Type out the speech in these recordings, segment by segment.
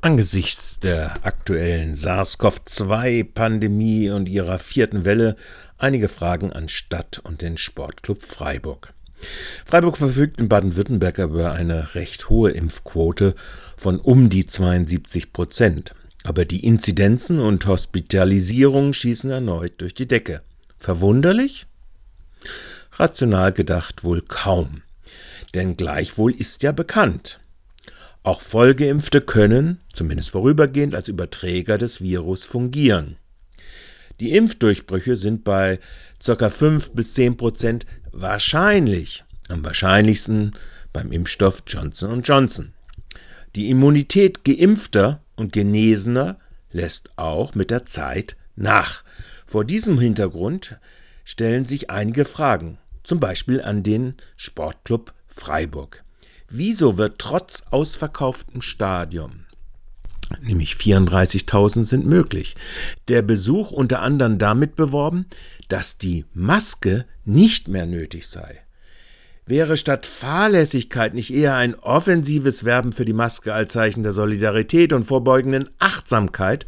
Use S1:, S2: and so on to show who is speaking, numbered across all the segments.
S1: Angesichts der aktuellen SARS-CoV-2-Pandemie und ihrer vierten Welle einige Fragen an Stadt und den Sportclub Freiburg. Freiburg verfügt in Baden-Württemberg über eine recht hohe Impfquote von um die 72 Prozent. Aber die Inzidenzen und Hospitalisierungen schießen erneut durch die Decke. Verwunderlich? Rational gedacht wohl kaum. Denn gleichwohl ist ja bekannt, auch Vollgeimpfte können, zumindest vorübergehend, als Überträger des Virus fungieren. Die Impfdurchbrüche sind bei ca. 5 bis 10 Prozent wahrscheinlich, am wahrscheinlichsten beim Impfstoff Johnson Johnson. Die Immunität geimpfter und Genesener lässt auch mit der Zeit nach. Vor diesem Hintergrund stellen sich einige Fragen, zum Beispiel an den Sportclub Freiburg. Wieso wird trotz ausverkauftem Stadion nämlich 34.000 sind möglich. Der Besuch unter anderem damit beworben, dass die Maske nicht mehr nötig sei. Wäre statt Fahrlässigkeit nicht eher ein offensives Werben für die Maske als Zeichen der Solidarität und vorbeugenden Achtsamkeit,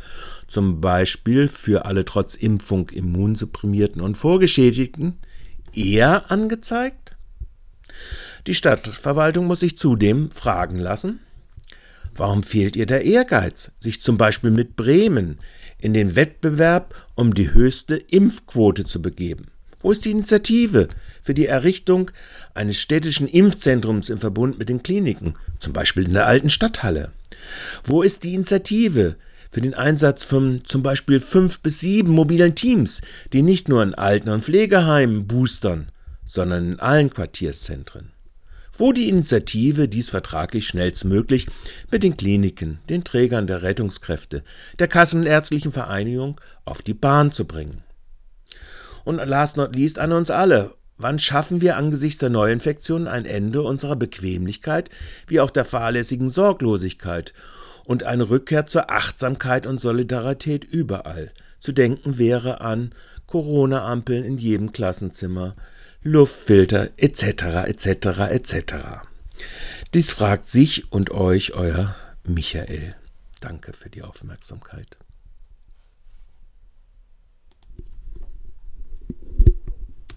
S1: zum Beispiel für alle trotz Impfung immunsupprimierten und Vorgeschädigten, eher angezeigt? Die Stadtverwaltung muss sich zudem fragen lassen, warum fehlt ihr der Ehrgeiz, sich zum Beispiel mit Bremen in den Wettbewerb um die höchste Impfquote zu begeben? Wo ist die Initiative für die Errichtung eines städtischen Impfzentrums im Verbund mit den Kliniken, zum Beispiel in der alten Stadthalle? Wo ist die Initiative für den Einsatz von zum Beispiel fünf bis sieben mobilen Teams, die nicht nur in Alten- und Pflegeheimen boostern, sondern in allen Quartierszentren? Wo die Initiative, dies vertraglich schnellstmöglich mit den Kliniken, den Trägern der Rettungskräfte, der Kassenärztlichen Vereinigung auf die Bahn zu bringen. Und last not least an uns alle. Wann schaffen wir angesichts der Neuinfektionen ein Ende unserer Bequemlichkeit wie auch der fahrlässigen Sorglosigkeit und eine Rückkehr zur Achtsamkeit und Solidarität überall? Zu denken wäre an Corona-Ampeln in jedem Klassenzimmer, Luftfilter etc. etc. etc. Dies fragt sich und euch euer Michael. Danke für die Aufmerksamkeit.